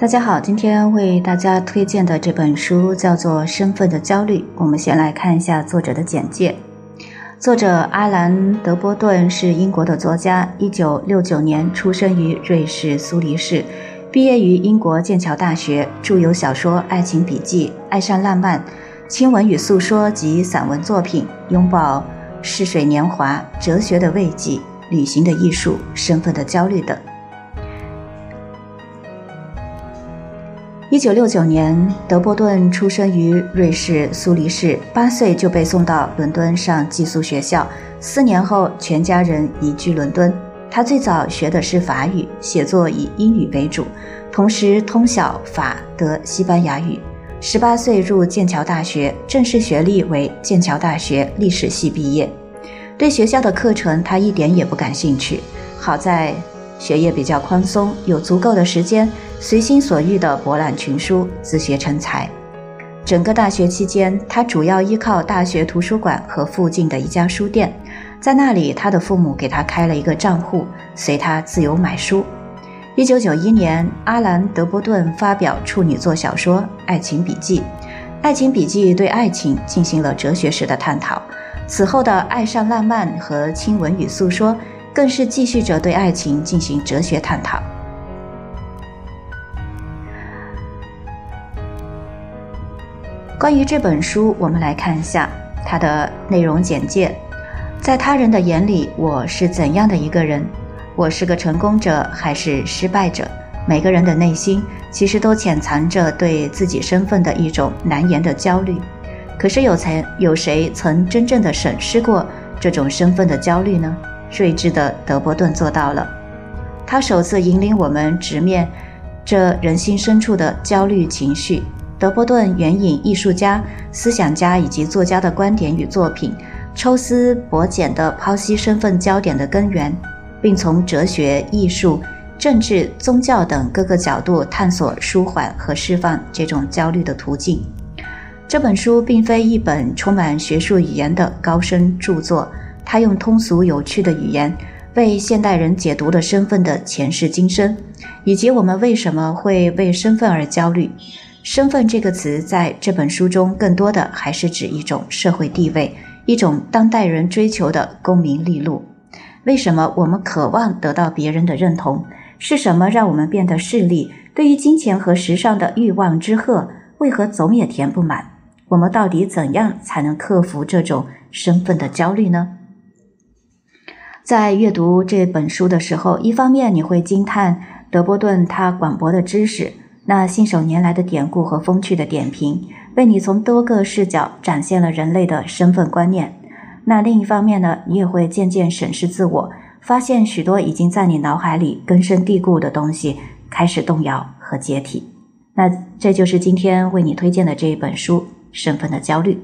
大家好，今天为大家推荐的这本书叫做《身份的焦虑》。我们先来看一下作者的简介。作者阿兰·德波顿是英国的作家，一九六九年出生于瑞士苏黎世，毕业于英国剑桥大学，著有小说《爱情笔记》《爱上浪漫》、亲吻与诉说及散文作品《拥抱逝水年华》、哲学的慰藉、旅行的艺术、身份的焦虑等。一九六九年，德波顿出生于瑞士苏黎世，八岁就被送到伦敦上寄宿学校。四年后，全家人移居伦敦。他最早学的是法语，写作以英语为主，同时通晓法、德、西班牙语。十八岁入剑桥大学，正式学历为剑桥大学历史系毕业。对学校的课程，他一点也不感兴趣。好在。学业比较宽松，有足够的时间随心所欲地博览群书，自学成才。整个大学期间，他主要依靠大学图书馆和附近的一家书店，在那里，他的父母给他开了一个账户，随他自由买书。一九九一年，阿兰·德波顿发表处女作小说《爱情笔记》，《爱情笔记》对爱情进行了哲学式的探讨。此后的《爱上浪漫》和《亲吻与诉说》。更是继续着对爱情进行哲学探讨。关于这本书，我们来看一下它的内容简介。在他人的眼里，我是怎样的一个人？我是个成功者还是失败者？每个人的内心其实都潜藏着对自己身份的一种难言的焦虑。可是有曾有谁曾真正的审视过这种身份的焦虑呢？睿智的德伯顿做到了，他首次引领我们直面这人心深处的焦虑情绪。德伯顿援引艺术家、思想家以及作家的观点与作品，抽丝剥茧地剖析身份焦点的根源，并从哲学、艺术、政治、宗教等各个角度探索舒缓和释放这种焦虑的途径。这本书并非一本充满学术语言的高深著作。他用通俗有趣的语言，为现代人解读了身份的前世今生，以及我们为什么会为身份而焦虑。身份这个词在这本书中，更多的还是指一种社会地位，一种当代人追求的功名利禄。为什么我们渴望得到别人的认同？是什么让我们变得势利？对于金钱和时尚的欲望之壑，为何总也填不满？我们到底怎样才能克服这种身份的焦虑呢？在阅读这本书的时候，一方面你会惊叹德波顿他广博的知识，那信手拈来的典故和风趣的点评，为你从多个视角展现了人类的身份观念。那另一方面呢，你也会渐渐审视自我，发现许多已经在你脑海里根深蒂固的东西开始动摇和解体。那这就是今天为你推荐的这一本书《身份的焦虑》。